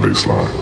Baseline.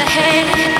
ahead.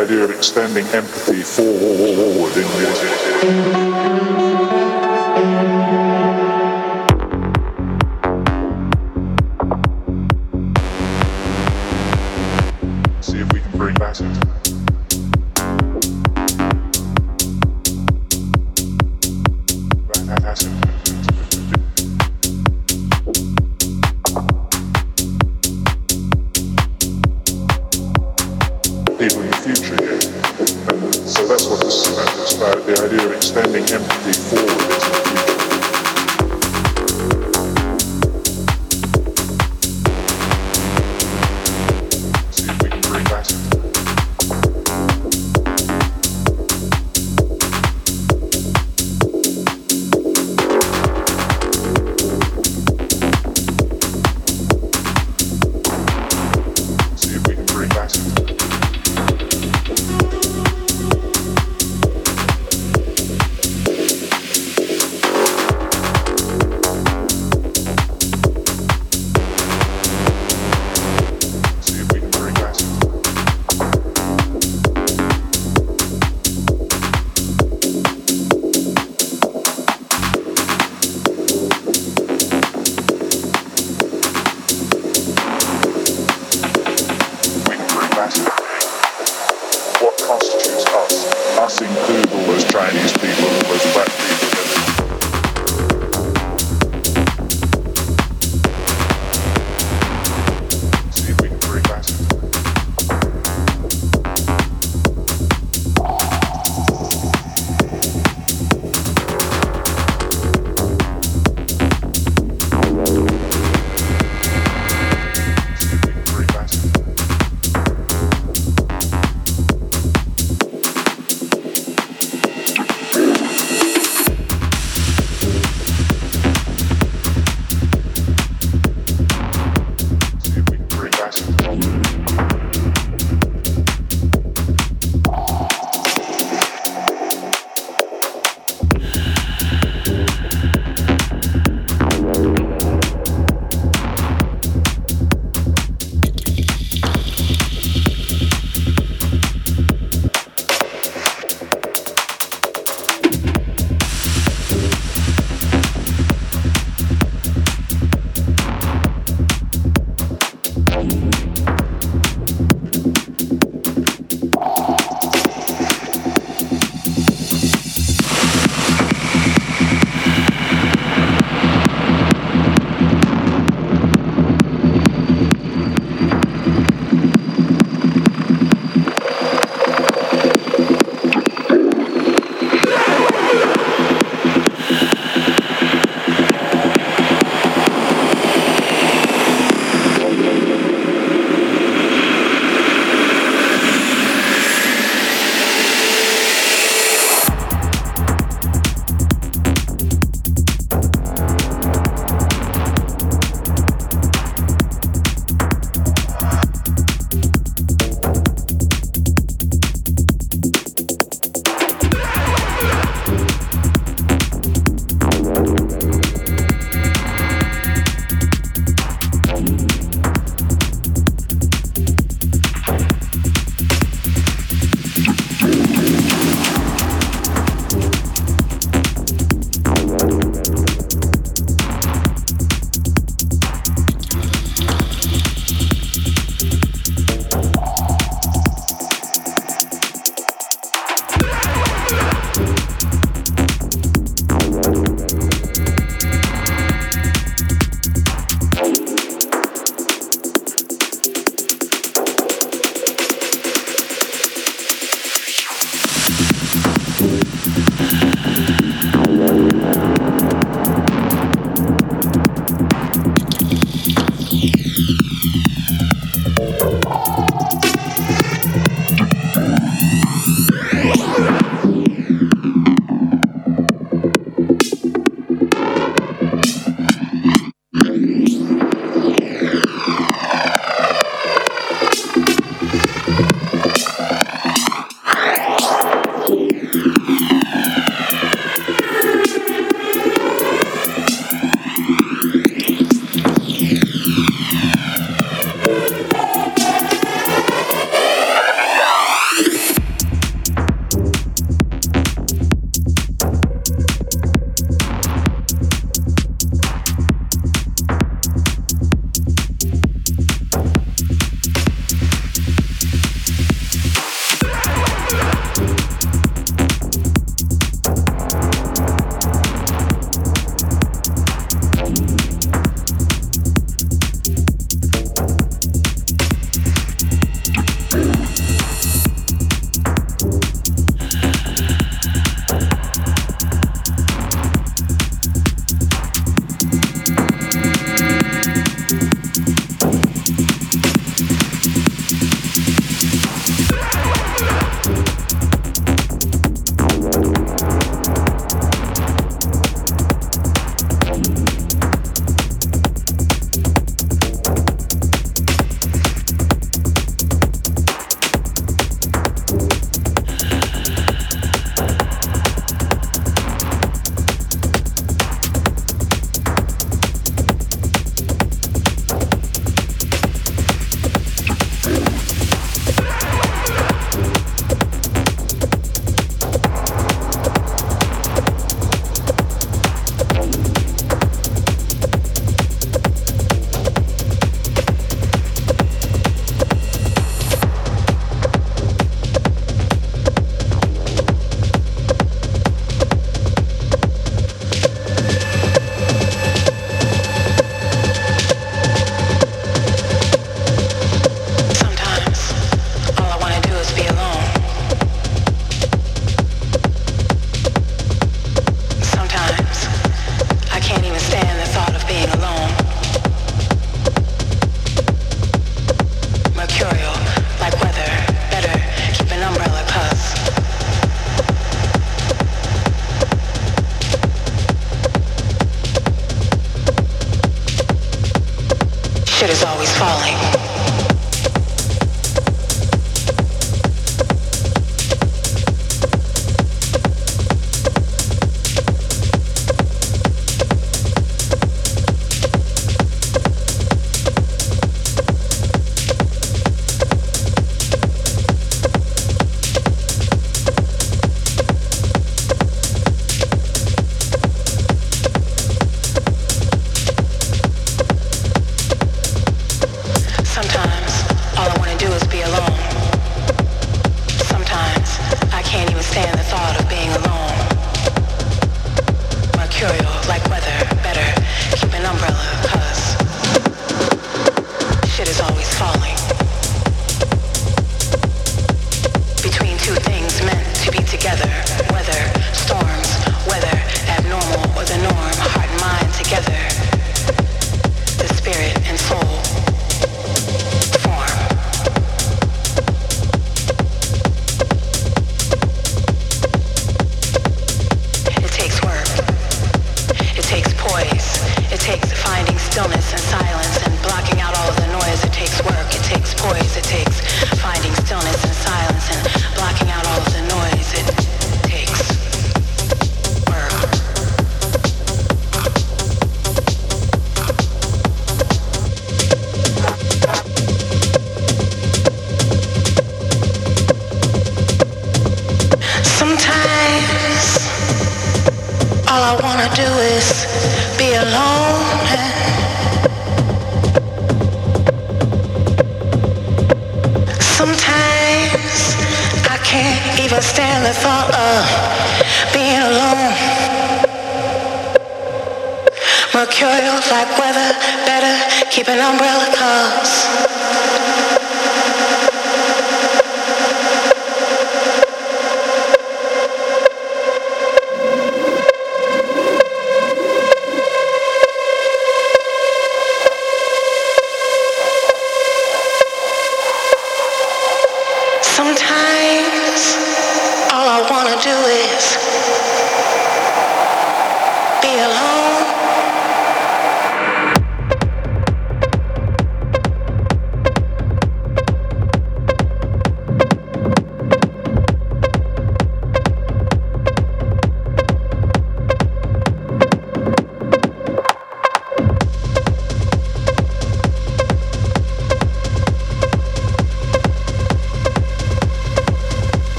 Idea of extending empathy forward in music.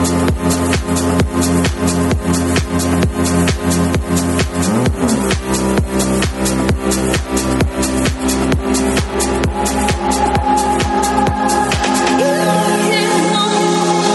You, you know.